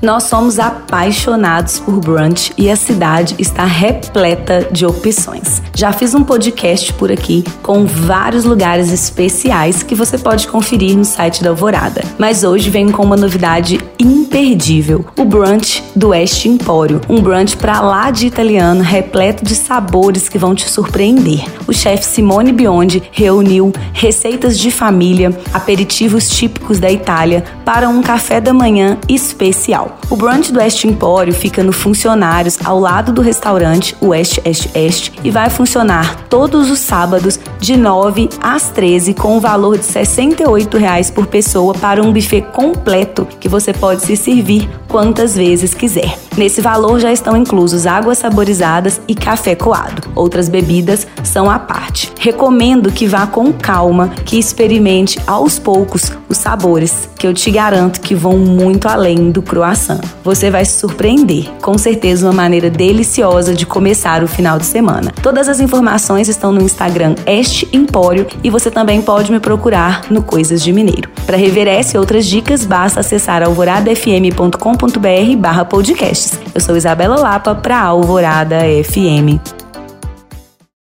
Nós somos apaixonados por brunch e a cidade está repleta de opções. Já fiz um podcast por aqui com vários lugares especiais que você pode conferir no site da Alvorada. Mas hoje venho com uma novidade imperdível: o brunch do Oeste Empório. Um brunch para lá de italiano, repleto de sabores que vão te surpreender. O chefe Simone Biondi reuniu receitas de família, aperitivos típicos da Itália para um café da manhã especial. O brunch do West Empório fica no Funcionários, ao lado do restaurante West Est Est, e vai funcionar todos os sábados de 9 às 13 com o valor de 68 reais por pessoa para um buffet completo que você pode se servir quantas vezes quiser. Nesse valor já estão inclusos águas saborizadas e café coado. Outras bebidas são à parte. Recomendo que vá com calma, que experimente aos poucos os sabores, que eu te garanto que vão muito além do croissant. Você vai se surpreender. Com certeza uma maneira deliciosa de começar o final de semana. Todas as informações estão no Instagram Este Empório e você também pode me procurar no Coisas de Mineiro. Para rever essa e outras dicas, basta acessar alvoradafm.com.br barra podcasts. Eu sou Isabela Lapa para Alvorada FM.